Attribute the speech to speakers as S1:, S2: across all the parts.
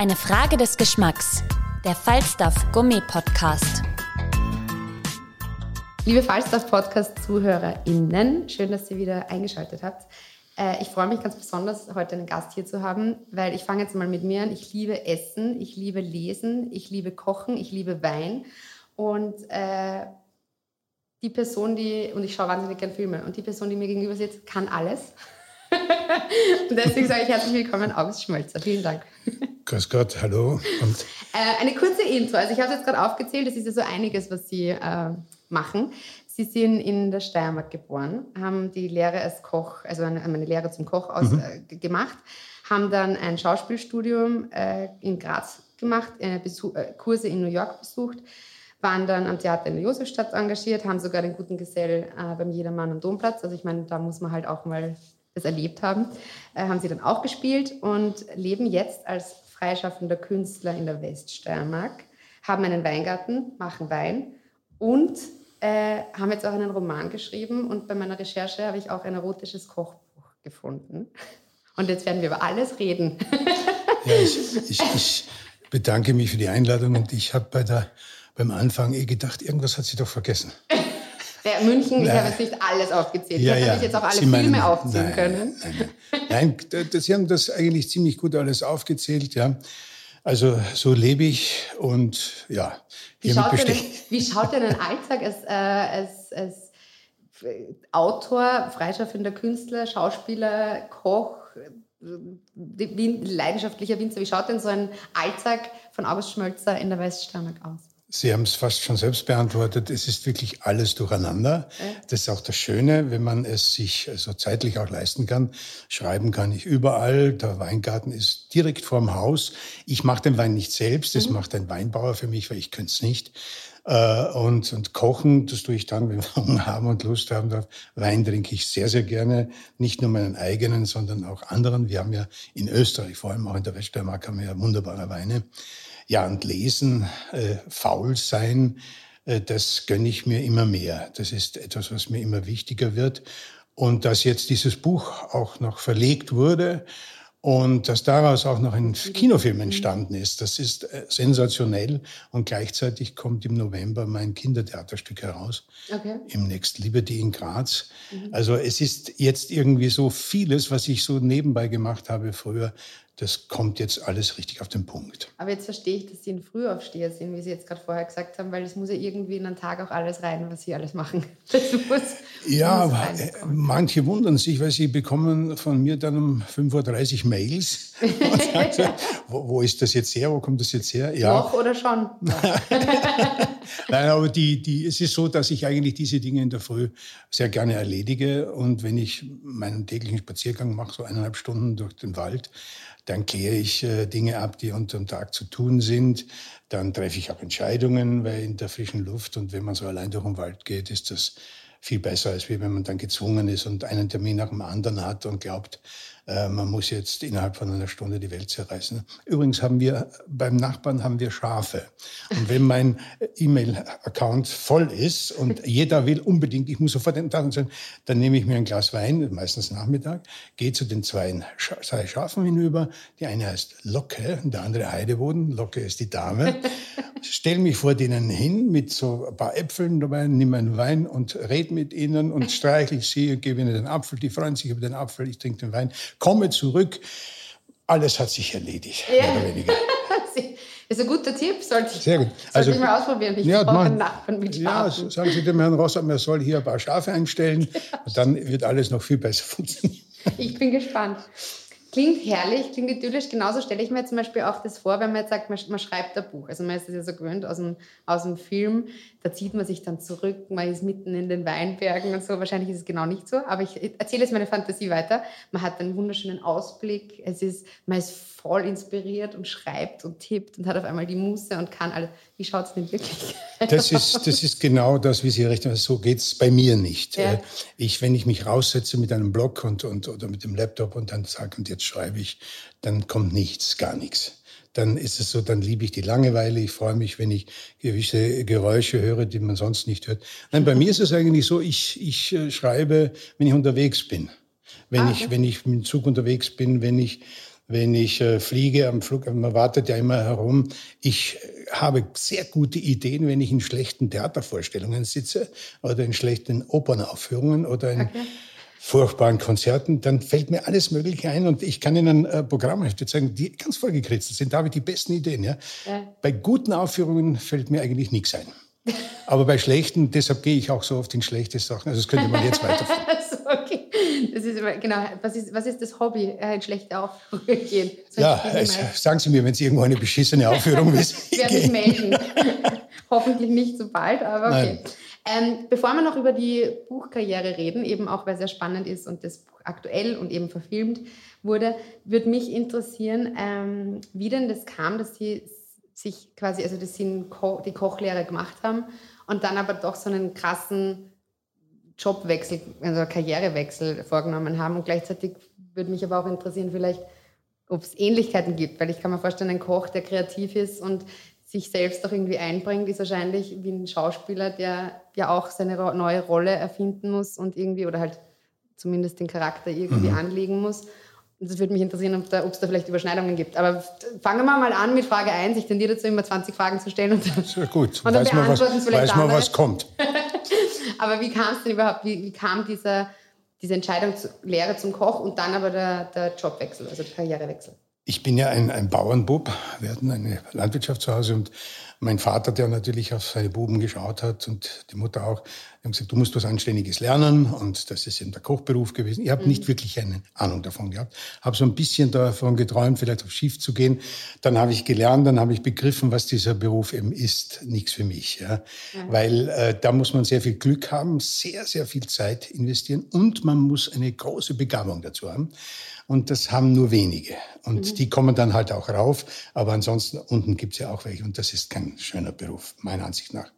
S1: Eine Frage des Geschmacks. Der Falstaff Gummi Podcast.
S2: Liebe Falstaff-Podcast-ZuhörerInnen, schön, dass ihr wieder eingeschaltet habt. Äh, ich freue mich ganz besonders, heute einen Gast hier zu haben, weil ich fange jetzt mal mit mir an. Ich liebe Essen, ich liebe Lesen, ich liebe Kochen, ich liebe Wein. Und äh, die Person, die, und ich schaue wahnsinnig gerne Filme, und die Person, die mir gegenüber sitzt, kann alles. und deswegen sage ich herzlich willkommen, August Schmölzer. Vielen Dank.
S3: Grüß Gott, hallo.
S2: Äh, eine kurze Intro. Also ich habe es jetzt gerade aufgezählt, das ist ja so einiges, was Sie äh, machen. Sie sind in der Steiermark geboren, haben die Lehre als Koch, also eine, eine Lehre zum Koch aus, mhm. äh, gemacht, haben dann ein Schauspielstudium äh, in Graz gemacht, äh, Kurse in New York besucht, waren dann am Theater in der Josefstadt engagiert, haben sogar den guten Gesell äh, beim Jedermann am Domplatz. Also ich meine, da muss man halt auch mal das erlebt haben, äh, haben sie dann auch gespielt und leben jetzt als freischaffender Künstler in der Weststeiermark, haben einen Weingarten, machen Wein und äh, haben jetzt auch einen Roman geschrieben und bei meiner Recherche habe ich auch ein erotisches Kochbuch gefunden. Und jetzt werden wir über alles reden.
S3: ja, ich, ich, ich, bedanke mich für die Einladung und ich habe bei beim Anfang eh gedacht, irgendwas hat sie doch vergessen.
S2: Ja, München, ich habe jetzt nicht alles aufgezählt.
S3: Ja,
S2: ich
S3: ja.
S2: habe jetzt auch alle sie Filme aufziehen
S3: nein,
S2: können.
S3: Nein, nein. nein, Sie haben das eigentlich ziemlich gut alles aufgezählt, ja. Also so lebe ich und ja,
S2: wie schaut, denn, wie schaut denn ein Alltag als, äh, als, als Autor, freischaffender Künstler, Schauspieler, Koch, leidenschaftlicher Winzer, wie schaut denn so ein Alltag von August Schmölzer in der Weststeiermark aus?
S3: Sie haben es fast schon selbst beantwortet. Es ist wirklich alles durcheinander. Das ist auch das Schöne, wenn man es sich also zeitlich auch leisten kann. Schreiben kann ich überall. Der Weingarten ist direkt vorm Haus. Ich mache den Wein nicht selbst. Das mhm. macht ein Weinbauer für mich, weil ich könnte es nicht. Äh, und, und kochen, das tue ich dann, wenn wir Hunger haben und Lust haben darf. Wein trinke ich sehr, sehr gerne. Nicht nur meinen eigenen, sondern auch anderen. Wir haben ja in Österreich, vor allem auch in der Weststeiermark, haben wir ja wunderbare Weine. Ja, und lesen, äh, faul sein, äh, das gönne ich mir immer mehr. Das ist etwas, was mir immer wichtiger wird. Und dass jetzt dieses Buch auch noch verlegt wurde und dass daraus auch noch ein Kinofilm entstanden ist, das ist äh, sensationell. Und gleichzeitig kommt im November mein Kindertheaterstück heraus. Okay. Im Next Liberty in Graz. Mhm. Also es ist jetzt irgendwie so vieles, was ich so nebenbei gemacht habe früher, das kommt jetzt alles richtig auf den Punkt.
S2: Aber jetzt verstehe ich, dass Sie ein Frühaufsteher sind, wie Sie jetzt gerade vorher gesagt haben, weil es muss ja irgendwie in einen Tag auch alles rein, was Sie alles machen.
S3: muss, ja, muss manche wundern sich, weil sie bekommen von mir dann um 5.30 Uhr Mails. und sagen, wo, wo, ist das jetzt her? Wo kommt das jetzt her?
S2: Ja. Noch oder schon?
S3: Nein, aber die, die, es ist so, dass ich eigentlich diese Dinge in der Früh sehr gerne erledige. Und wenn ich meinen täglichen Spaziergang mache, so eineinhalb Stunden durch den Wald, dann kläre ich äh, Dinge ab, die unter dem Tag zu tun sind. Dann treffe ich auch Entscheidungen, weil in der frischen Luft und wenn man so allein durch den Wald geht, ist das viel besser, als wenn man dann gezwungen ist und einen Termin nach dem anderen hat und glaubt, äh, man muss jetzt innerhalb von einer Stunde die Welt zerreißen. Übrigens haben wir beim Nachbarn haben wir Schafe. Und wenn mein E-Mail-Account voll ist und jeder will unbedingt, ich muss sofort den Tag sein, dann nehme ich mir ein Glas Wein, meistens Nachmittag, gehe zu den zwei, zwei Schafen hinüber. Die eine heißt Locke der andere Heideboden. Locke ist die Dame. Stell mich vor denen hin mit so ein paar Äpfeln dabei, nehme einen Wein und rede mit ihnen und streichle sie und gebe ihnen den Apfel. Die freuen sich über den Apfel, ich trinke den Wein komme zurück, alles hat sich erledigt,
S2: ja. mehr oder weniger. Das ist ein guter Tipp, sollte ich,
S3: Sehr gut.
S2: Also, ich mal ausprobieren. Ich ja, brauche einen Nachbarn mit Schafen.
S3: Ja, sagen Sie dem Herrn Rossam, er soll hier ein paar Schafe einstellen. und dann wird alles noch viel besser funktionieren.
S2: Ich bin gespannt. klingt herrlich, klingt idyllisch. Genauso stelle ich mir zum Beispiel auch das vor, wenn man jetzt sagt, man, schreibt ein Buch. Also man ist das ja so gewöhnt aus dem, aus dem Film. Da zieht man sich dann zurück, man ist mitten in den Weinbergen und so. Wahrscheinlich ist es genau nicht so, aber ich erzähle jetzt meine Fantasie weiter. Man hat einen wunderschönen Ausblick. Es ist, man ist voll inspiriert und schreibt und tippt und hat auf einmal die Muße und kann alles. Wie schaut es denn wirklich
S3: das ist, das ist genau das, wie Sie recht haben. So geht es bei mir nicht. Ja. Äh, ich, wenn ich mich raussetze mit einem Blog und, und, oder mit dem Laptop und dann sage, und jetzt schreibe ich, dann kommt nichts, gar nichts dann ist es so, dann liebe ich die Langeweile. Ich freue mich, wenn ich gewisse Geräusche höre, die man sonst nicht hört. Nein, bei mir ist es eigentlich so, ich, ich äh, schreibe, wenn ich unterwegs bin. Wenn, ah, okay. ich, wenn ich mit dem Zug unterwegs bin, wenn ich wenn ich äh, fliege am Flug, man wartet ja immer herum. Ich äh, habe sehr gute Ideen, wenn ich in schlechten Theatervorstellungen sitze oder in schlechten Opernaufführungen oder in okay. Furchtbaren Konzerten, dann fällt mir alles Mögliche ein und ich kann Ihnen äh, Programmhefte zeigen, die ganz vollgekritzelt sind. Da habe ich die besten Ideen. Ja? ja. Bei guten Aufführungen fällt mir eigentlich nichts ein. Aber bei schlechten, deshalb gehe ich auch so oft in schlechte Sachen. Also das könnte man jetzt weiterführen.
S2: okay. Das ist immer, genau, was ist, was ist das Hobby? Äh, in schlechte Aufführungen gehen.
S3: So ja, also, sagen Sie mir, wenn Sie irgendwo eine beschissene Aufführung wissen.
S2: ich werde mich melden. Hoffentlich nicht so bald, aber okay. Ähm, bevor wir noch über die Buchkarriere reden, eben auch weil es sehr spannend ist und das Buch aktuell und eben verfilmt wurde, würde mich interessieren, ähm, wie denn das kam, dass Sie sich quasi, also dass Sie die Kochlehre gemacht haben und dann aber doch so einen krassen Jobwechsel, also Karrierewechsel vorgenommen haben. Und gleichzeitig würde mich aber auch interessieren, vielleicht, ob es Ähnlichkeiten gibt, weil ich kann mir vorstellen, ein Koch, der kreativ ist und sich selbst auch irgendwie einbringt, ist wahrscheinlich wie ein Schauspieler, der ja auch seine neue Rolle erfinden muss und irgendwie oder halt zumindest den Charakter irgendwie mhm. anlegen muss. Und das würde mich interessieren, ob, da, es da vielleicht Überschneidungen gibt. Aber fangen wir mal an mit Frage 1. Ich tendiere dazu, immer 20 Fragen zu stellen. Und dann,
S3: Sehr gut. Und dann weiß man, was, weiß man, was kommt.
S2: aber wie kam es denn überhaupt, wie, wie kam dieser, diese Entscheidung zu, Lehre zum Koch und dann aber der, der Jobwechsel, also der Karrierewechsel?
S3: Ich bin ja ein, ein Bauernbub. Wir hatten eine Landwirtschaft zu Hause und mein Vater, der natürlich auf seine Buben geschaut hat und die Mutter auch, haben gesagt, du musst was Anständiges lernen und das ist eben der Kochberuf gewesen. Ich habe mhm. nicht wirklich eine Ahnung davon gehabt, habe so ein bisschen davon geträumt, vielleicht auf Schiff zu gehen. Dann habe ich gelernt, dann habe ich begriffen, was dieser Beruf eben ist. Nichts für mich, ja. Mhm. Weil äh, da muss man sehr viel Glück haben, sehr, sehr viel Zeit investieren und man muss eine große Begabung dazu haben. Und das haben nur wenige. Und mhm. die kommen dann halt auch rauf. Aber ansonsten unten gibt es ja auch welche. Und das ist kein schöner Beruf, meiner Ansicht nach.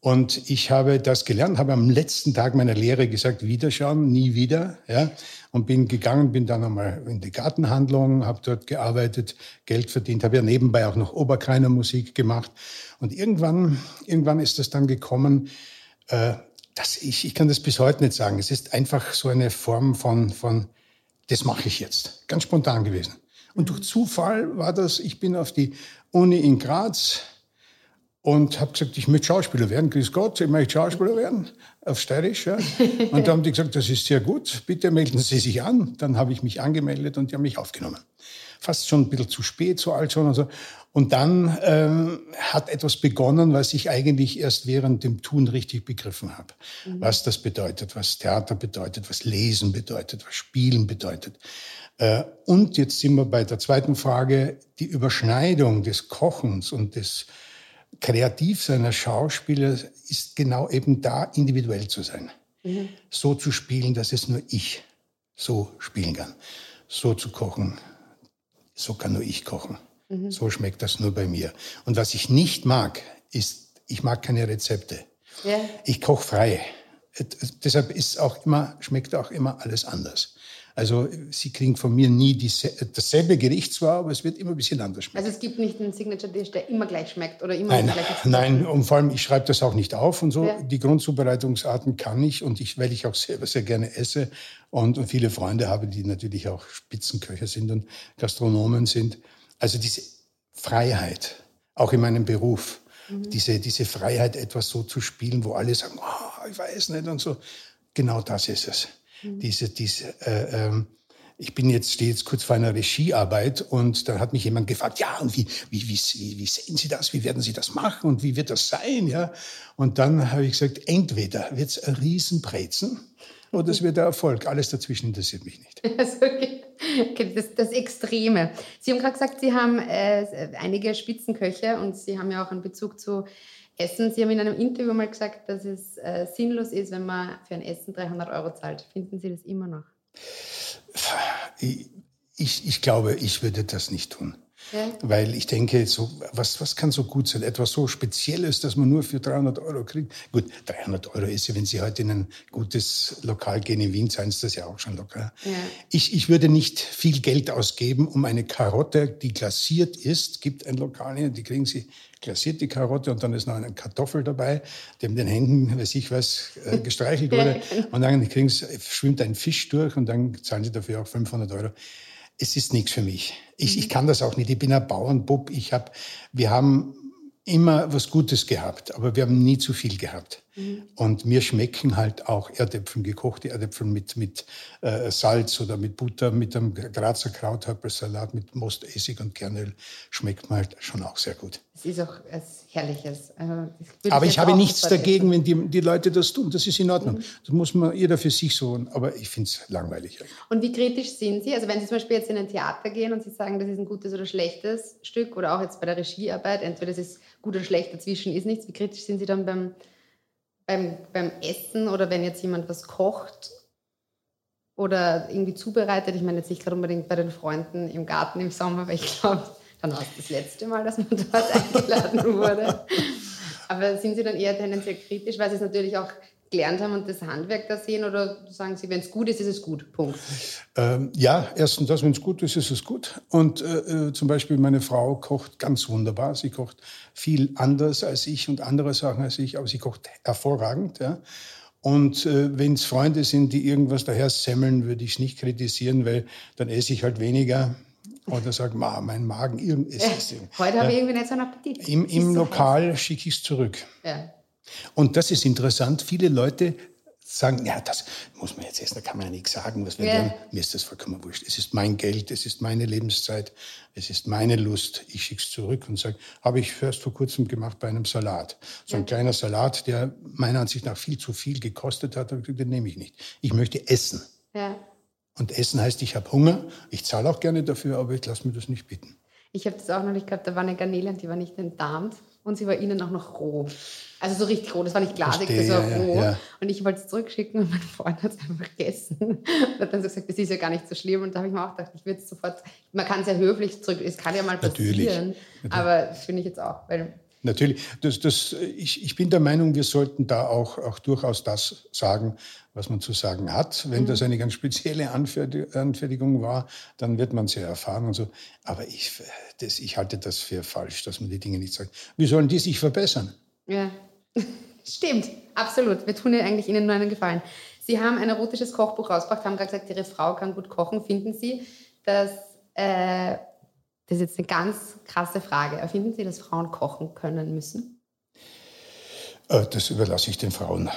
S3: Und ich habe das gelernt, habe am letzten Tag meiner Lehre gesagt, wiederschauen, nie wieder. Ja? Und bin gegangen, bin dann einmal in die Gartenhandlung, habe dort gearbeitet, Geld verdient, habe ja nebenbei auch noch Oberkreiner Musik gemacht. Und irgendwann, irgendwann ist das dann gekommen, äh, dass ich, ich kann das bis heute nicht sagen, es ist einfach so eine Form von, von das mache ich jetzt. Ganz spontan gewesen. Und durch Zufall war das, ich bin auf die Uni in Graz und habe gesagt, ich möchte Schauspieler werden. Grüß Gott, ich möchte Schauspieler werden, auf Steirisch. Ja. Und da haben die gesagt, das ist sehr gut, bitte melden Sie sich an. Dann habe ich mich angemeldet und die haben mich aufgenommen. Fast schon ein bisschen zu spät, so alt schon. Und, so. und dann ähm, hat etwas begonnen, was ich eigentlich erst während dem Tun richtig begriffen habe. Mhm. Was das bedeutet, was Theater bedeutet, was Lesen bedeutet, was Spielen bedeutet. Äh, und jetzt sind wir bei der zweiten Frage, die Überschneidung des Kochens und des Kreativsein als Schauspieler ist genau eben da, individuell zu sein. Mhm. So zu spielen, dass es nur ich so spielen kann. So zu kochen, so kann nur ich kochen. Mhm. So schmeckt das nur bei mir. Und was ich nicht mag, ist, ich mag keine Rezepte. Ja. Ich koche frei. Deshalb ist auch immer, schmeckt auch immer alles anders. Also Sie kriegen von mir nie diese, dasselbe Gericht zwar, aber es wird immer ein bisschen anders schmecken.
S2: Also es gibt nicht einen Signature-Dish, der immer gleich schmeckt oder immer
S3: nein,
S2: gleich
S3: Nein, und vor allem, ich schreibe das auch nicht auf und so. Ja. Die Grundzubereitungsarten kann ich und ich, weil ich auch selber sehr gerne esse und, und viele Freunde habe, die natürlich auch Spitzenköche sind und Gastronomen sind. Also diese Freiheit, auch in meinem Beruf, mhm. diese, diese Freiheit, etwas so zu spielen, wo alle sagen, oh, ich weiß nicht und so. Genau das ist es. Mhm. Diese, diese, äh, ähm, ich bin jetzt, stehe jetzt kurz vor einer Regiearbeit und dann hat mich jemand gefragt, ja, und wie, wie, wie, wie sehen Sie das? Wie werden Sie das machen? Und wie wird das sein? Ja. Und dann habe ich gesagt, entweder wird es ein Riesenbrezen oder es wird der Erfolg. Alles dazwischen interessiert mich nicht.
S2: okay. Okay, das, das Extreme. Sie haben gerade gesagt, Sie haben äh, einige Spitzenköche und Sie haben ja auch einen Bezug zu Essen. Sie haben in einem Interview mal gesagt, dass es äh, sinnlos ist, wenn man für ein Essen 300 Euro zahlt. Finden Sie das immer noch?
S3: Ich, ich, ich glaube, ich würde das nicht tun. Ja. Weil ich denke, so, was, was kann so gut sein? Etwas so Spezielles, das man nur für 300 Euro kriegt. Gut, 300 Euro ist ja, wenn Sie heute in ein gutes Lokal gehen in Wien, seien Sie das ja auch schon locker. Ja. Ich, ich würde nicht viel Geld ausgeben, um eine Karotte, die glasiert ist, gibt ein Lokal hier, die kriegen Sie glasiert, die Karotte, und dann ist noch eine Kartoffel dabei, die mit den Händen, weiß ich was, äh, gestreichelt wurde. und dann kriegen Sie, schwimmt ein Fisch durch und dann zahlen Sie dafür auch 500 Euro es ist nichts für mich. Ich, ich mhm. kann das auch nicht. Ich bin ein Bauernbub. Ich hab, wir haben immer was Gutes gehabt, aber wir haben nie zu viel gehabt. Mhm. Und mir schmecken halt auch Erdäpfel, gekochte Erdäpfel mit, mit äh, Salz oder mit Butter, mit einem Grazer Krauthappelsalat, mit Most, Essig und Kernöl, schmeckt mir halt schon auch sehr gut.
S2: Es ist auch etwas Herrliches.
S3: Also, aber ich, ich habe nichts dagegen, wenn die, die Leute das tun. Das ist in Ordnung. Mhm. Das muss man jeder für sich so. Aber ich finde es langweilig.
S2: Und wie kritisch sind Sie? Also wenn Sie zum Beispiel jetzt in ein Theater gehen und Sie sagen, das ist ein gutes oder schlechtes Stück oder auch jetzt bei der Regiearbeit, entweder das ist gut oder schlecht, dazwischen ist nichts. Wie kritisch sind Sie dann beim beim, beim Essen oder wenn jetzt jemand was kocht oder irgendwie zubereitet, ich meine jetzt nicht gerade unbedingt bei den Freunden im Garten im Sommer, weil ich glaube, dann war es das letzte Mal, dass man dort eingeladen wurde. Aber sind Sie dann eher tendenziell kritisch, weil es natürlich auch gelernt haben und das Handwerk da sehen? Oder sagen Sie, wenn es gut ist, ist es gut? Punkt.
S3: Ähm, ja, erstens das, wenn es gut ist, ist es gut. Und äh, äh, zum Beispiel meine Frau kocht ganz wunderbar. Sie kocht viel anders als ich und andere Sachen als ich, aber sie kocht hervorragend. Ja. Und äh, wenn es Freunde sind, die irgendwas daher semmeln, würde ich es nicht kritisieren, weil dann esse ich halt weniger. Oder sage, Ma, mein Magen, irgendwas.
S2: Ja, heute ja. habe ich irgendwie nicht so einen Appetit.
S3: Im, im so Lokal schicke ich es zurück. Ja. Und das ist interessant. Viele Leute sagen, ja, das muss man jetzt essen, da kann man ja nichts sagen. Was yeah. Mir ist das vollkommen wurscht. Es ist mein Geld, es ist meine Lebenszeit, es ist meine Lust. Ich schicke es zurück und sage, habe ich erst vor kurzem gemacht bei einem Salat. So ein ja. kleiner Salat, der meiner Ansicht nach viel zu viel gekostet hat, den nehme ich nicht. Ich möchte essen. Ja. Und essen heißt, ich habe Hunger, ich zahle auch gerne dafür, aber ich lasse mir das nicht bitten.
S2: Ich habe das auch noch nicht gehabt, da war eine Garnele und die war nicht entdarmt und sie war innen auch noch roh. Also so richtig roh, das war nicht glasig, Verstehe, das war roh. Ja, ja. Und ich wollte es zurückschicken und mein Freund hat es einfach gegessen. Und hat dann so gesagt, das ist ja gar nicht so schlimm. Und da habe ich mir auch gedacht, ich würde es sofort, man kann es ja höflich zurück, es kann ja mal passieren. Natürlich. Aber das finde ich jetzt auch, weil
S3: Natürlich, das, das, ich, ich bin der Meinung, wir sollten da auch, auch durchaus das sagen, was man zu sagen hat. Wenn mhm. das eine ganz spezielle Anfertigung war, dann wird man sehr erfahren und so. Aber ich, das, ich halte das für falsch, dass man die Dinge nicht sagt. Wie sollen die sich verbessern?
S2: Ja, stimmt, absolut. Wir tun eigentlich Ihnen nur einen Gefallen. Sie haben ein erotisches Kochbuch rausgebracht, haben gerade gesagt, Ihre Frau kann gut kochen. Finden Sie, dass äh, das ist jetzt eine ganz krasse Frage. Erfinden Sie, dass Frauen kochen können müssen?
S3: Äh, das überlasse ich den Frauen.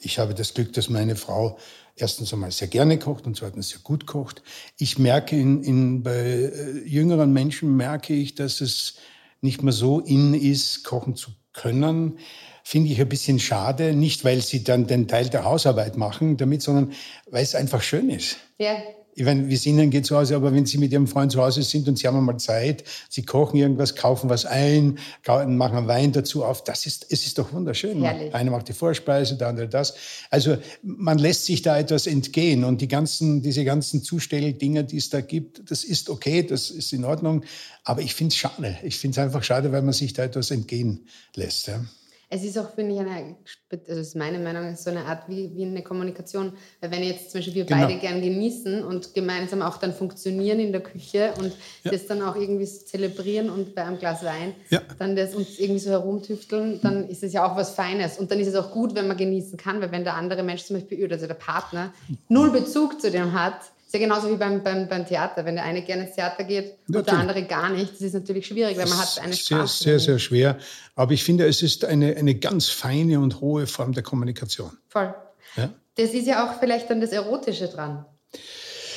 S3: Ich habe das Glück, dass meine Frau erstens einmal sehr gerne kocht und zweitens sehr gut kocht. Ich merke in, in, bei äh, jüngeren Menschen merke ich, dass es nicht mehr so in ist, kochen zu können. Finde ich ein bisschen schade, nicht weil sie dann den Teil der Hausarbeit machen damit, sondern weil es einfach schön ist. Ja ich meine, wie es Ihnen geht zu Hause, aber wenn Sie mit Ihrem Freund zu Hause sind und Sie haben einmal Zeit, Sie kochen irgendwas, kaufen was ein, machen Wein dazu auf, das ist, es ist doch wunderschön. Herrlich. Einer macht die Vorspeise, der andere das. Also man lässt sich da etwas entgehen und die ganzen, diese ganzen Zustelldinger, die es da gibt, das ist okay, das ist in Ordnung, aber ich finde es schade. Ich finde es einfach schade, weil man sich da etwas entgehen lässt. Ja.
S2: Es ist auch, finde ich, eine, das ist meine Meinung, so eine Art wie, wie eine Kommunikation. Weil wenn jetzt zum Beispiel wir genau. beide gern genießen und gemeinsam auch dann funktionieren in der Küche und ja. das dann auch irgendwie so zelebrieren und bei einem Glas Wein ja. dann das uns irgendwie so herumtüfteln, dann ist es ja auch was Feines. Und dann ist es auch gut, wenn man genießen kann, weil wenn der andere Mensch zum Beispiel, also der Partner, null Bezug zu dem hat, ist ja genauso wie beim, beim, beim Theater. Wenn der eine gerne ins Theater geht natürlich. und der andere gar nicht, das ist natürlich schwierig, weil man hat eine
S3: Spaß. Sehr, sehr, sehr schwer. Aber ich finde, es ist eine, eine ganz feine und hohe Form der Kommunikation.
S2: Voll. Ja? Das ist ja auch vielleicht dann das Erotische dran.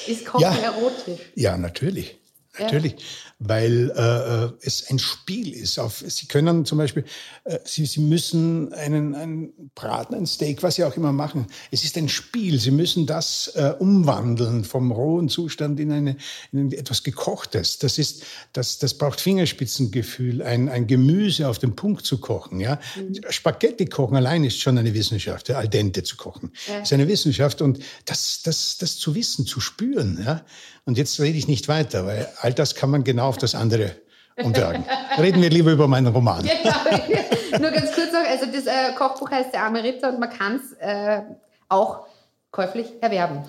S2: Ist Kochen ja. erotisch?
S3: Ja, natürlich. Natürlich, weil äh, äh, es ein Spiel ist. Auf, Sie können zum Beispiel, äh, Sie, Sie müssen einen, einen Braten, ein Steak, was Sie auch immer machen. Es ist ein Spiel. Sie müssen das äh, umwandeln vom rohen Zustand in, eine, in etwas Gekochtes. Das ist, das, das braucht Fingerspitzengefühl, ein, ein Gemüse auf den Punkt zu kochen. Ja? Mhm. Spaghetti kochen allein ist schon eine Wissenschaft, al dente zu kochen. Ja. ist eine Wissenschaft und das, das, das zu wissen, zu spüren. Ja? Und jetzt rede ich nicht weiter, weil all das kann man genau auf das andere umtragen. Reden wir lieber über meinen Roman.
S2: Genau. Nur ganz kurz noch, also das äh, Kochbuch heißt Der arme Ritter und man kann es äh, auch käuflich erwerben.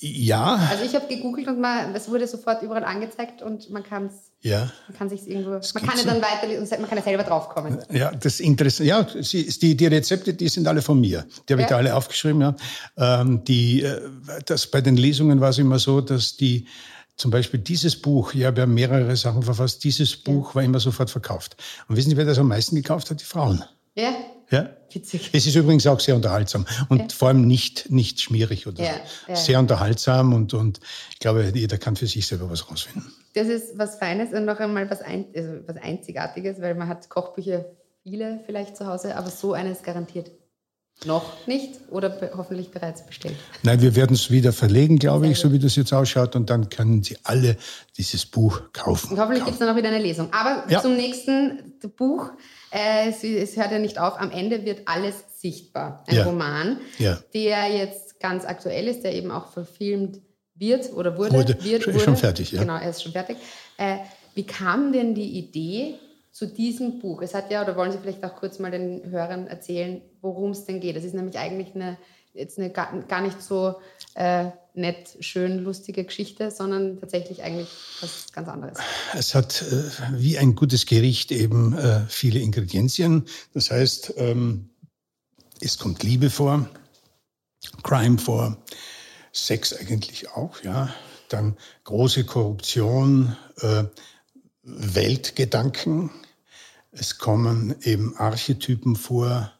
S3: Ja.
S2: Also ich habe gegoogelt und es wurde sofort überall angezeigt und man kann es.
S3: Ja.
S2: Man kann sich irgendwo. Das man kann ja dann weiter man kann ja selber draufkommen.
S3: Ja, das Interessante. Ja, die, die Rezepte, die sind alle von mir. Die habe ja. ich da alle aufgeschrieben. Ja. Ähm, die, äh, das bei den Lesungen war es immer so, dass die zum Beispiel dieses Buch, ich habe ja mehrere Sachen verfasst, dieses Buch ja. war immer sofort verkauft. Und wissen Sie, wer das am meisten gekauft hat? Die Frauen.
S2: Ja.
S3: Ja. Witzig. Es ist übrigens auch sehr unterhaltsam und ja. vor allem nicht, nicht schmierig oder ja, so. Ja. Sehr unterhaltsam und, und ich glaube, jeder kann für sich selber was rausfinden.
S2: Das ist was Feines und noch einmal was, ein, also was Einzigartiges, weil man hat Kochbücher viele vielleicht zu Hause, aber so eines garantiert noch nicht oder be hoffentlich bereits bestellt?
S3: Nein, wir werden es wieder verlegen, glaube Sehr ich, so wie das jetzt ausschaut. Und dann können Sie alle dieses Buch kaufen.
S2: Und hoffentlich gibt es dann auch wieder eine Lesung. Aber ja. zum nächsten Buch. Äh, es, es, hört ja nicht auf. Am Ende wird alles sichtbar. Ein ja. Roman,
S3: ja.
S2: der jetzt ganz aktuell ist, der eben auch verfilmt wird oder wurde.
S3: wurde.
S2: Wird,
S3: schon, wurde. schon fertig, ja.
S2: Genau, er ist schon fertig. Äh, wie kam denn die Idee, zu diesem Buch. Es hat ja, oder wollen Sie vielleicht auch kurz mal den Hörern erzählen, worum es denn geht? Es ist nämlich eigentlich eine, jetzt eine gar, gar nicht so äh, nett, schön, lustige Geschichte, sondern tatsächlich eigentlich was ganz anderes.
S3: Es hat äh, wie ein gutes Gericht eben äh, viele Ingredienzien. Das heißt, ähm, es kommt Liebe vor, Crime vor, Sex eigentlich auch, ja. Dann große Korruption, äh, Weltgedanken, es kommen eben Archetypen vor,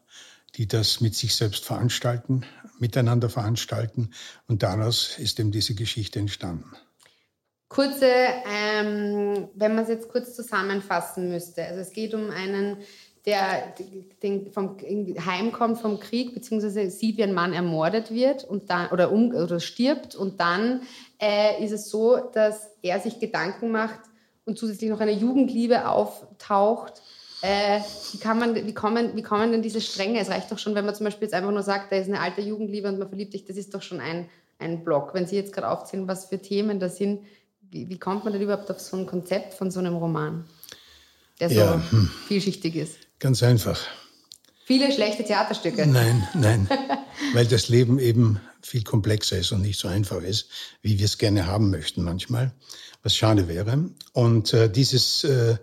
S3: die das mit sich selbst veranstalten, miteinander veranstalten. Und daraus ist eben diese Geschichte entstanden.
S2: Kurze, ähm, wenn man es jetzt kurz zusammenfassen müsste. Also es geht um einen, der den vom, heimkommt vom Krieg, beziehungsweise sieht, wie ein Mann ermordet wird und dann, oder, um, oder stirbt. Und dann äh, ist es so, dass er sich Gedanken macht und zusätzlich noch eine Jugendliebe auftaucht, äh, wie, kann man, wie, kommen, wie kommen denn diese Stränge? Es reicht doch schon, wenn man zum Beispiel jetzt einfach nur sagt, da ist eine alte Jugendliebe und man verliebt sich, das ist doch schon ein, ein Block. Wenn Sie jetzt gerade aufzählen, was für Themen das sind, wie, wie kommt man denn überhaupt auf so ein Konzept von so einem Roman, der so ja, hm. vielschichtig ist?
S3: Ganz einfach.
S2: Viele schlechte Theaterstücke.
S3: Nein, nein, weil das Leben eben viel komplexer ist und nicht so einfach ist, wie wir es gerne haben möchten manchmal, was schade wäre. Und äh, dieses äh,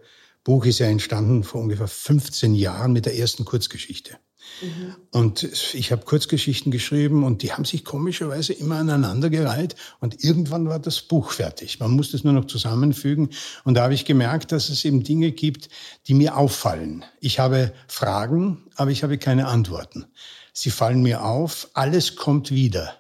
S3: Buch ist ja entstanden vor ungefähr 15 Jahren mit der ersten Kurzgeschichte. Mhm. Und ich habe Kurzgeschichten geschrieben und die haben sich komischerweise immer aneinandergereiht und irgendwann war das Buch fertig. Man musste es nur noch zusammenfügen und da habe ich gemerkt, dass es eben Dinge gibt, die mir auffallen. Ich habe Fragen, aber ich habe keine Antworten. Sie fallen mir auf, alles kommt wieder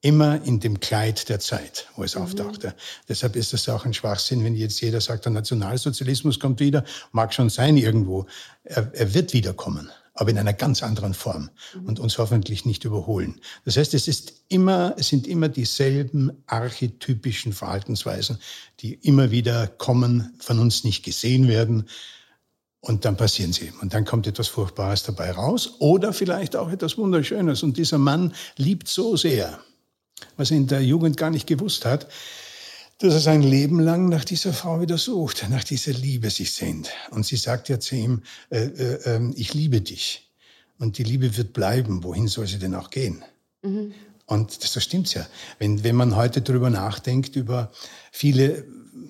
S3: immer in dem Kleid der Zeit, wo es mhm. auftauchte. Deshalb ist es auch ein Schwachsinn, wenn jetzt jeder sagt, der Nationalsozialismus kommt wieder. Mag schon sein irgendwo. Er, er wird wiederkommen, aber in einer ganz anderen Form mhm. und uns hoffentlich nicht überholen. Das heißt, es ist immer, es sind immer dieselben archetypischen Verhaltensweisen, die immer wieder kommen, von uns nicht gesehen werden. Und dann passieren sie. Und dann kommt etwas Furchtbares dabei raus oder vielleicht auch etwas Wunderschönes. Und dieser Mann liebt so sehr, was er in der Jugend gar nicht gewusst hat, dass er sein Leben lang nach dieser Frau wieder sucht, nach dieser Liebe sich sehnt. Und sie sagt ja zu ihm, äh, äh, äh, ich liebe dich. Und die Liebe wird bleiben. Wohin soll sie denn auch gehen? Mhm. Und das, das stimmt's ja. Wenn, wenn man heute darüber nachdenkt, über viele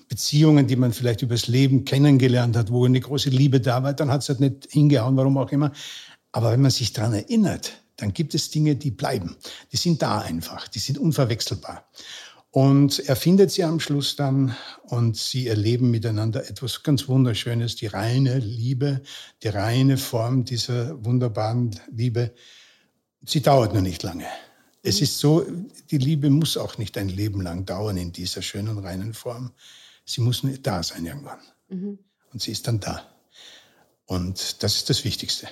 S3: Beziehungen, die man vielleicht übers Leben kennengelernt hat, wo eine große Liebe da war, dann hat es halt nicht hingehauen, warum auch immer. Aber wenn man sich daran erinnert, dann gibt es Dinge, die bleiben. Die sind da einfach, die sind unverwechselbar. Und er findet sie am Schluss dann und sie erleben miteinander etwas ganz Wunderschönes, die reine Liebe, die reine Form dieser wunderbaren Liebe. Sie dauert nur nicht lange. Es ist so, die Liebe muss auch nicht ein Leben lang dauern in dieser schönen, reinen Form. Sie muss nur da sein irgendwann. Mhm. Und sie ist dann da. Und das ist das Wichtigste.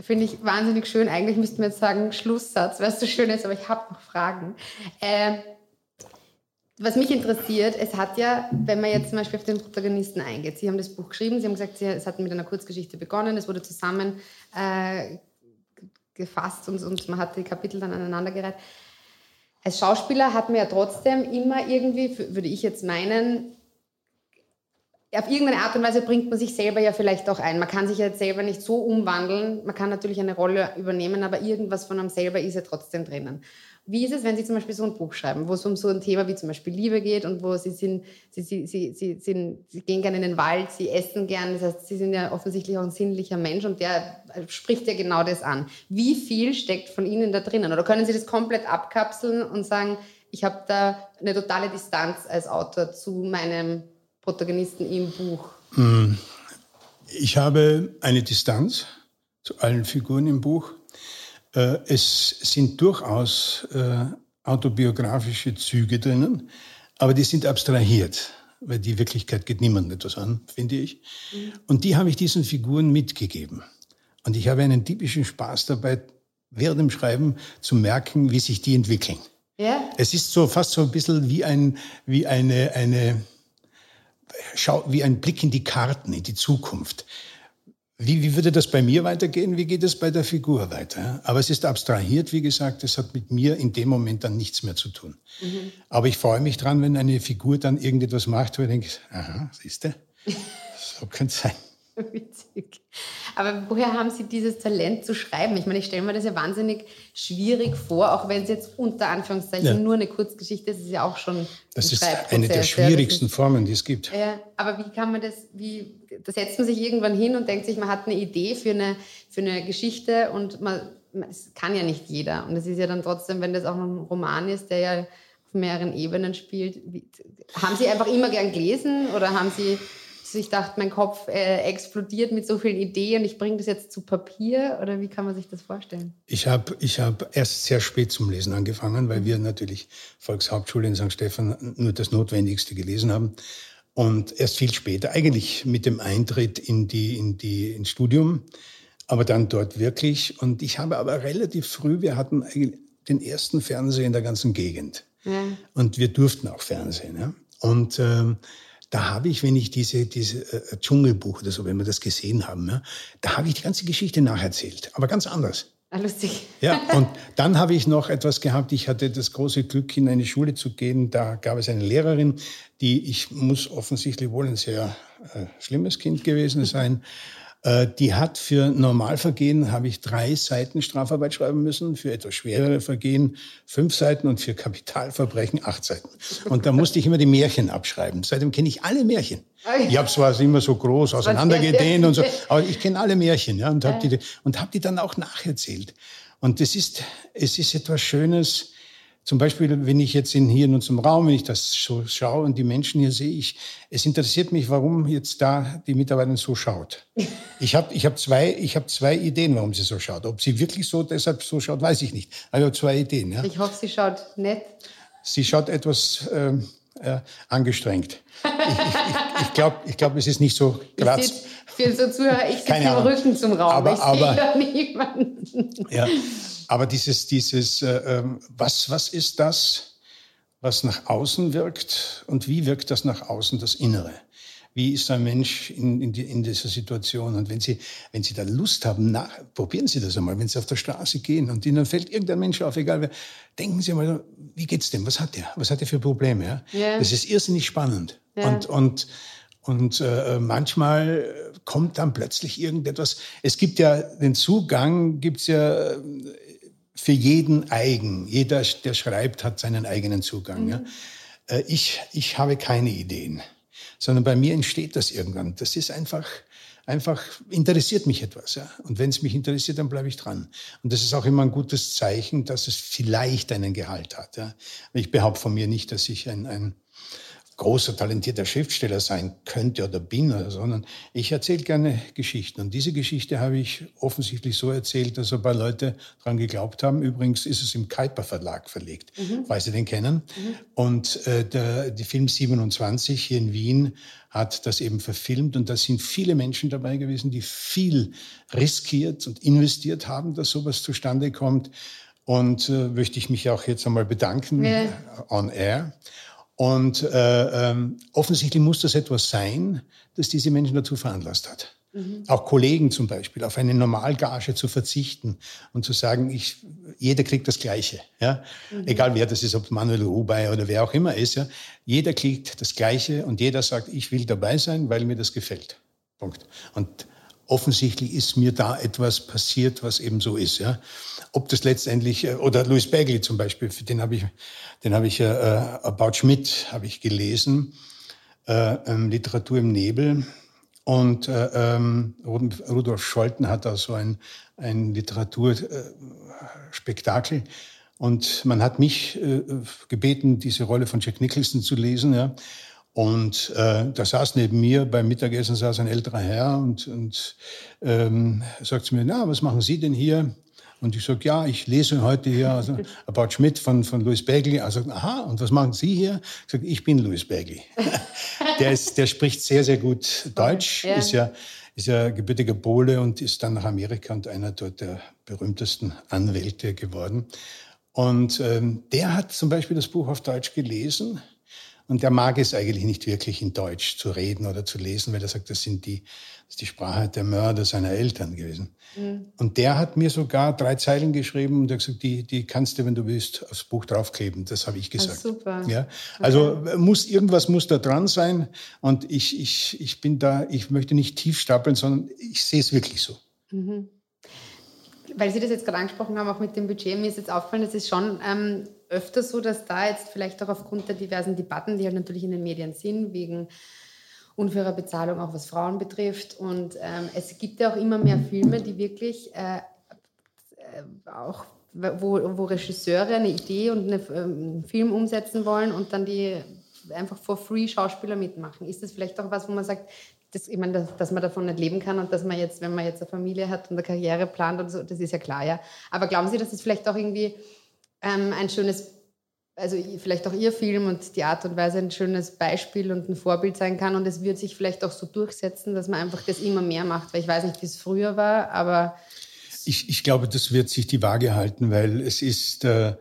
S2: Finde ich wahnsinnig schön. Eigentlich müssten wir jetzt sagen Schlusssatz, weil es so schön ist, aber ich habe noch Fragen. Äh, was mich interessiert, es hat ja, wenn man jetzt zum Beispiel auf den Protagonisten eingeht, Sie haben das Buch geschrieben, Sie haben gesagt, es hat mit einer Kurzgeschichte begonnen, es wurde zusammen äh, gefasst und, und man hat die Kapitel dann aneinandergereiht. Als Schauspieler hat man ja trotzdem immer irgendwie, würde ich jetzt meinen, auf irgendeine Art und Weise bringt man sich selber ja vielleicht auch ein. Man kann sich ja jetzt selber nicht so umwandeln. Man kann natürlich eine Rolle übernehmen, aber irgendwas von einem selber ist ja trotzdem drinnen. Wie ist es, wenn Sie zum Beispiel so ein Buch schreiben, wo es um so ein Thema wie zum Beispiel Liebe geht und wo Sie sind, Sie, Sie, Sie, Sie, sind, Sie gehen gerne in den Wald, Sie essen gern, das heißt, Sie sind ja offensichtlich auch ein sinnlicher Mensch und der spricht ja genau das an. Wie viel steckt von Ihnen da drinnen? Oder können Sie das komplett abkapseln und sagen, ich habe da eine totale Distanz als Autor zu meinem Protagonisten im Buch? Hm.
S3: Ich habe eine Distanz zu allen Figuren im Buch. Äh, es sind durchaus äh, autobiografische Züge drinnen, aber die sind abstrahiert, weil die Wirklichkeit geht niemandem etwas an, finde ich. Mhm. Und die habe ich diesen Figuren mitgegeben. Und ich habe einen typischen Spaß dabei, während dem Schreiben zu merken, wie sich die entwickeln. Ja. Es ist so fast so ein bisschen wie, ein, wie eine, eine, schau, wie ein Blick in die Karten, in die Zukunft. Wie, wie würde das bei mir weitergehen? Wie geht es bei der Figur weiter? Aber es ist abstrahiert, wie gesagt, es hat mit mir in dem Moment dann nichts mehr zu tun. Mhm. Aber ich freue mich dran, wenn eine Figur dann irgendetwas macht, wo ich denke, aha, siehst du, so könnte es sein.
S2: Witzig. Aber woher haben Sie dieses Talent zu schreiben? Ich meine, ich stelle mir das ja wahnsinnig schwierig vor, auch wenn es jetzt unter Anführungszeichen ja. nur eine Kurzgeschichte ist, ist ja auch schon
S3: Das ist eine der schwierigsten ja, Formen, die es gibt.
S2: Ja, aber wie kann man das, wie, da setzt man sich irgendwann hin und denkt sich, man hat eine Idee für eine, für eine Geschichte und man, das kann ja nicht jeder. Und es ist ja dann trotzdem, wenn das auch ein Roman ist, der ja auf mehreren Ebenen spielt. Wie, haben Sie einfach immer gern gelesen oder haben Sie ich dachte, mein Kopf äh, explodiert mit so vielen Ideen, ich bringe das jetzt zu Papier oder wie kann man sich das vorstellen?
S3: Ich habe ich hab erst sehr spät zum Lesen angefangen, weil wir natürlich Volkshauptschule in St. Stephan nur das Notwendigste gelesen haben. Und erst viel später, eigentlich mit dem Eintritt in die, in die, ins Studium, aber dann dort wirklich. Und ich habe aber relativ früh, wir hatten den ersten Fernseher in der ganzen Gegend. Ja. Und wir durften auch Fernsehen. Ja? Und ähm, da habe ich, wenn ich diese, diese äh, Dschungelbuch oder so, wenn wir das gesehen haben, ja, da habe ich die ganze Geschichte nacherzählt, aber ganz anders.
S2: Ah, lustig.
S3: Ja, und dann habe ich noch etwas gehabt. Ich hatte das große Glück, in eine Schule zu gehen. Da gab es eine Lehrerin, die, ich muss offensichtlich wohl ein sehr äh, schlimmes Kind gewesen sein. Äh, die hat für Normalvergehen habe ich drei Seiten Strafarbeit schreiben müssen, für etwas schwerere Vergehen fünf Seiten und für Kapitalverbrechen acht Seiten. Und da musste ich immer die Märchen abschreiben. Seitdem kenne ich alle Märchen. Ich habe zwar immer so groß auseinandergedehnt und so, aber ich kenne alle Märchen ja, und habe die, und hab die dann auch nacherzählt. Und es ist, es ist etwas Schönes, zum Beispiel, wenn ich jetzt in, hier in unserem Raum, wenn ich das so schaue und die Menschen hier sehe, ich, es interessiert mich, warum jetzt da die Mitarbeiterin so schaut. Ich habe ich hab zwei, ich hab zwei Ideen, warum sie so schaut. Ob sie wirklich so deshalb so schaut, weiß ich nicht. Aber ich habe zwei Ideen. Ja.
S2: Ich hoffe, sie schaut nett.
S3: Sie schaut etwas ähm, äh, angestrengt. Ich, ich, ich glaube, ich glaub, es ist nicht so gerade.
S2: Für so Zuhörer, ich sitze im Rücken zum Raum.
S3: Aber,
S2: ich
S3: aber, sehe niemanden. Ja, aber dieses, dieses, äh, ähm, was, was ist das, was nach außen wirkt und wie wirkt das nach außen, das Innere? Wie ist ein Mensch in, in, die, in dieser Situation? Und wenn Sie, wenn Sie da Lust haben, nach, probieren Sie das einmal, wenn Sie auf der Straße gehen und Ihnen fällt irgendein Mensch auf, egal wer, denken Sie mal, wie geht's dem? Was hat der? Was hat der für Probleme? Ja? Yeah. Das ist irrsinnig spannend. Yeah. Und, und, und äh, manchmal kommt dann plötzlich irgendetwas. Es gibt ja den Zugang, gibt's ja für jeden eigen. Jeder, der schreibt, hat seinen eigenen Zugang. Mhm. Ja. Äh, ich, ich habe keine Ideen, sondern bei mir entsteht das irgendwann. Das ist einfach, einfach interessiert mich etwas. Ja. Und wenn es mich interessiert, dann bleibe ich dran. Und das ist auch immer ein gutes Zeichen, dass es vielleicht einen Gehalt hat. Ja. Ich behaupte von mir nicht, dass ich ein, ein großer, talentierter Schriftsteller sein könnte oder bin, sondern ich erzähle gerne Geschichten. Und diese Geschichte habe ich offensichtlich so erzählt, dass ein paar Leute daran geglaubt haben. Übrigens ist es im Kuiper Verlag verlegt, mhm. falls Sie den kennen. Mhm. Und äh, der, die Film 27 hier in Wien hat das eben verfilmt. Und da sind viele Menschen dabei gewesen, die viel riskiert und investiert haben, dass sowas zustande kommt. Und äh, möchte ich mich auch jetzt einmal bedanken ja. on air. Und äh, ähm, offensichtlich muss das etwas sein, das diese Menschen dazu veranlasst hat. Mhm. Auch Kollegen zum Beispiel, auf eine Normalgage zu verzichten und zu sagen, ich, jeder kriegt das Gleiche. Ja? Mhm. Egal wer das ist, ob Manuel Rubey oder wer auch immer ist. Ja? Jeder kriegt das Gleiche und jeder sagt, ich will dabei sein, weil mir das gefällt. Punkt. Und offensichtlich ist mir da etwas passiert, was eben so ist. Ja? Ob das letztendlich, äh, oder Louis Bagley zum Beispiel, den habe ich, den habe ich, äh, About Schmidt habe ich gelesen, äh, ähm, Literatur im Nebel. Und äh, ähm, Rudolf Scholten hat da so ein, ein Literaturspektakel. Und man hat mich äh, gebeten, diese Rolle von Jack Nicholson zu lesen. Ja. Und äh, da saß neben mir beim Mittagessen saß ein älterer Herr und, und ähm, sagt zu mir, na, was machen Sie denn hier? Und ich sage, ja, ich lese heute hier also, About Schmidt von, von Louis Bagley. Er sagt, aha, und was machen Sie hier? Ich sage, ich bin Louis Bagley. der, ist, der spricht sehr, sehr gut Deutsch, ja. ist ja ist ja gebürtiger Pole und ist dann nach Amerika und einer dort der berühmtesten Anwälte geworden. Und ähm, der hat zum Beispiel das Buch auf Deutsch gelesen und der mag es eigentlich nicht wirklich in Deutsch zu reden oder zu lesen, weil er sagt, das sind die, das ist die Sprache der Mörder seiner Eltern gewesen. Mhm. Und der hat mir sogar drei Zeilen geschrieben und hat gesagt, die, die kannst du, wenn du willst, aufs Buch draufkleben. Das habe ich ah, gesagt. Ah, super. Ja, also okay. muss irgendwas muss da dran sein. Und ich, ich, ich bin da, ich möchte nicht tief stapeln, sondern ich sehe es wirklich so. Mhm.
S2: Weil Sie das jetzt gerade angesprochen haben, auch mit dem Budget, mir ist jetzt aufgefallen, es ist schon ähm, öfter so, dass da jetzt vielleicht auch aufgrund der diversen Debatten, die halt natürlich in den Medien sind, wegen unfairer Bezahlung, auch was Frauen betrifft. Und ähm, es gibt ja auch immer mehr Filme, die wirklich äh, äh auch, wo, wo Regisseure eine Idee und eine, äh, einen Film umsetzen wollen und dann die einfach for free Schauspieler mitmachen. Ist das vielleicht auch was, wo man sagt, das, ich meine, dass, dass, man davon nicht leben kann und dass man jetzt, wenn man jetzt eine Familie hat und eine Karriere plant und so, das ist ja klar, ja. Aber glauben Sie, dass das vielleicht auch irgendwie ähm, ein schönes, also vielleicht auch Ihr Film und die Art und Weise ein schönes Beispiel und ein Vorbild sein kann und es wird sich vielleicht auch so durchsetzen, dass man einfach das immer mehr macht, weil ich weiß nicht, wie es früher war, aber...
S3: Ich, ich glaube, das wird sich die Waage halten, weil es ist, äh,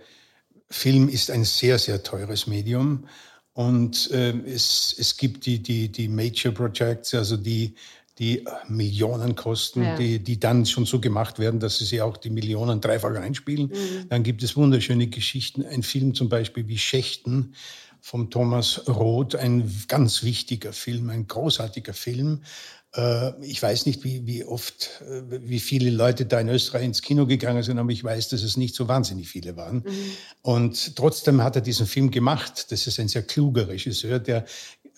S3: Film ist ein sehr, sehr teures Medium. Und äh, es, es gibt die, die, die Major Projects, also die, die Millionen kosten, ja. die, die dann schon so gemacht werden, dass sie sie auch die Millionen dreifach einspielen. Mhm. Dann gibt es wunderschöne Geschichten. Ein Film zum Beispiel wie Schächten vom Thomas Roth, ein ganz wichtiger Film, ein großartiger Film, ich weiß nicht, wie, wie oft, äh, wie viele Leute da in Österreich ins Kino gegangen sind, aber ich weiß, dass es nicht so wahnsinnig viele waren. Mhm. Und trotzdem hat er diesen Film gemacht. Das ist ein sehr kluger Regisseur, der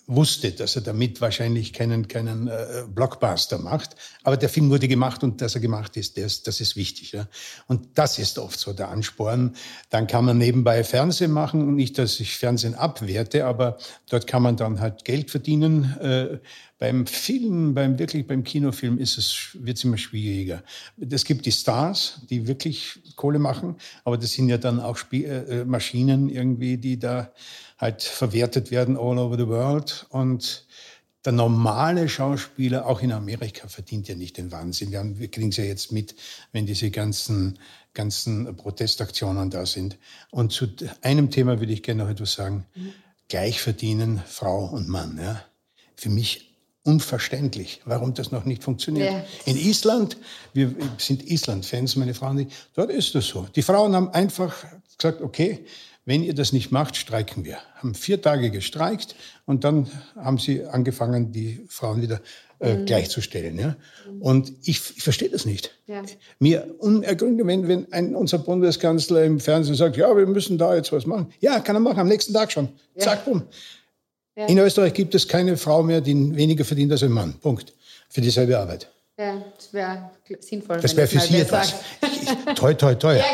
S3: wusste, dass er damit wahrscheinlich keinen, keinen äh, Blockbuster macht. Aber der Film wurde gemacht und dass er gemacht ist, das, das ist wichtig. Ja? Und das ist oft so der Ansporn. Dann kann man nebenbei Fernsehen machen. Nicht, dass ich Fernsehen abwerte, aber dort kann man dann halt Geld verdienen. Äh, beim Film, beim wirklich beim Kinofilm ist es, wird es immer schwieriger. Es gibt die Stars, die wirklich Kohle machen, aber das sind ja dann auch Spie äh, äh Maschinen irgendwie, die da halt verwertet werden all over the world. Und der normale Schauspieler, auch in Amerika, verdient ja nicht den Wahnsinn. Wir, haben, wir kriegen es ja jetzt mit, wenn diese ganzen, ganzen Protestaktionen da sind. Und zu einem Thema will ich gerne noch etwas sagen. Mhm. Gleich verdienen Frau und Mann. Ja. Für mich unverständlich, warum das noch nicht funktioniert. Ja. In Island, wir sind Island-Fans, meine Frauen, dort ist das so. Die Frauen haben einfach gesagt, okay, wenn ihr das nicht macht, streiken wir. Haben vier Tage gestreikt und dann haben sie angefangen, die Frauen wieder äh, mhm. gleichzustellen. Ja? Und ich, ich verstehe das nicht. Ja. Mir unergründlich, wenn, wenn ein, unser Bundeskanzler im Fernsehen sagt, ja, wir müssen da jetzt was machen. Ja, kann er machen, am nächsten Tag schon. Ja. Zack, bumm. Ja. In Österreich gibt es keine Frau mehr, die weniger verdient als ein Mann. Punkt. Für dieselbe Arbeit.
S2: Ja, das wäre sinnvoll.
S3: Das wäre für Sie etwas. Toi, toi, toi. Ja,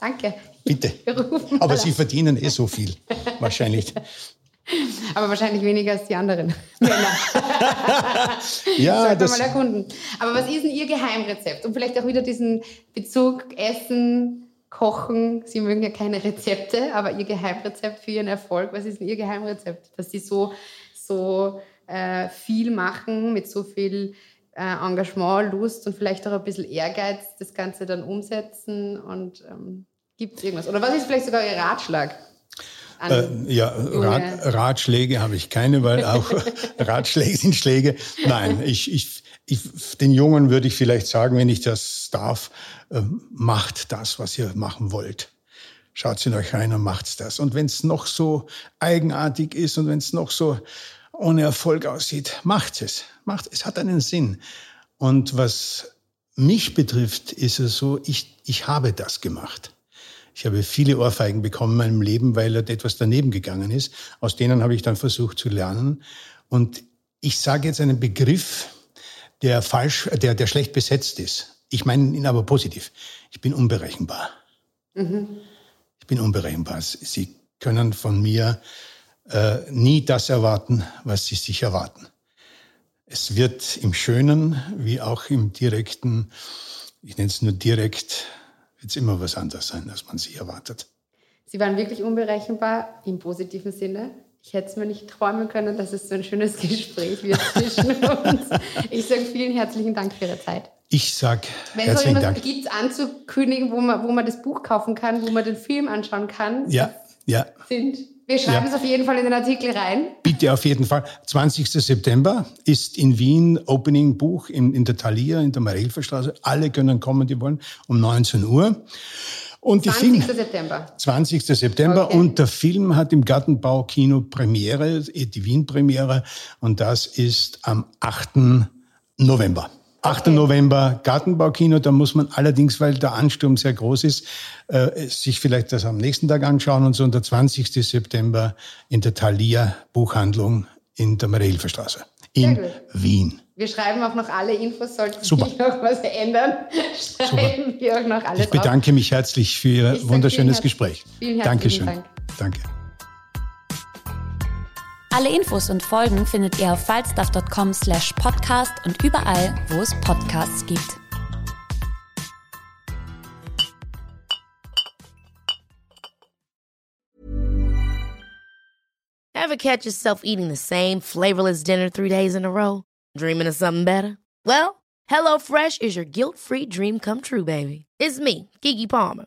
S2: Danke.
S3: Bitte. Aber Sie verdienen eh so viel, wahrscheinlich.
S2: Aber wahrscheinlich weniger als die anderen Männer.
S3: ja,
S2: Sollte
S3: das,
S2: mal erkunden. Aber was ist denn Ihr Geheimrezept? Und vielleicht auch wieder diesen Bezug Essen, Kochen. Sie mögen ja keine Rezepte, aber Ihr Geheimrezept für Ihren Erfolg, was ist denn Ihr Geheimrezept? Dass Sie so, so äh, viel machen, mit so viel äh, Engagement, Lust und vielleicht auch ein bisschen Ehrgeiz das Ganze dann umsetzen und ähm, gibt es irgendwas? Oder was ist vielleicht sogar Ihr Ratschlag?
S3: Äh, ja, Rat,
S2: junge-
S3: Ratschläge habe ich keine, weil auch Ratschläge sind Schläge. Nein, ich, ich, ich, den Jungen würde ich vielleicht sagen, wenn ich das darf, äh, macht das, was ihr machen wollt. Schaut in euch rein und macht's das. Und wenn es noch so eigenartig ist und wenn es noch so ohne Erfolg aussieht, macht es. Macht es hat einen Sinn. Und was mich betrifft, ist es so, ich, ich habe das gemacht. Ich habe viele Ohrfeigen bekommen in meinem Leben, weil dort etwas daneben gegangen ist. Aus denen habe ich dann versucht zu lernen. Und ich sage jetzt einen Begriff, der falsch, der, der schlecht besetzt ist. Ich meine ihn aber positiv. Ich bin unberechenbar. Ich bin unberechenbar. Sie können von mir äh, nie das erwarten, was Sie sich erwarten. Es wird im Schönen wie auch im direkten, ich nenne es nur direkt, wird es immer was anderes sein, als man sich erwartet.
S2: Sie waren wirklich unberechenbar im positiven Sinne. Ich hätte es mir nicht träumen können, dass es so ein schönes Gespräch wird zwischen uns. Ich sage vielen herzlichen Dank für Ihre Zeit.
S3: Ich sage
S2: Wenn es
S3: herzlichen Dank.
S2: gibt anzukündigen, wo man, wo man das Buch kaufen kann, wo man den Film anschauen kann,
S3: Ja, ja.
S2: sind. Wir schreiben
S3: Ja.
S2: es auf jeden Fall in den Artikel rein.
S3: Bitte auf jeden Fall. 20. September ist in Wien Opening Buch in, in der Thalia, in der Marilferstraße. Alle können kommen, die wollen, um 19 Uhr. Und die
S2: 20.
S3: Film,
S2: September.
S3: 20. September
S2: Okay.
S3: und der Film hat im Gartenbau Kino Premiere, die Wien Premiere und das ist am 8. November. 8.
S2: Okay.
S3: November Gartenbaukino, da muss man allerdings, weil der Ansturm sehr groß ist, äh, sich vielleicht das am nächsten Tag anschauen und so. Und der 20. September in der Thalia Buchhandlung in der Marilferstraße in. Wien.
S2: Wir schreiben auch noch alle Infos, sollte
S3: Super.
S2: sich noch was ändern, schreiben wir auch noch alles
S3: Ich bedanke mich herzlich für Ihr wunderschönes
S2: vielen
S3: Gespräch.
S2: vielen herzlichen
S3: Dankeschön.
S2: Dank.
S3: Danke.
S1: Alle Infos und Folgen findet ihr auf falstaff.com slash podcast und überall, wo es Podcasts gibt.
S4: Ever catch yourself eating the same flavorless dinner three days in a row? Dreaming of something better? Well, HelloFresh is your guilt-free dream come true, baby. It's me, Kiki Palmer.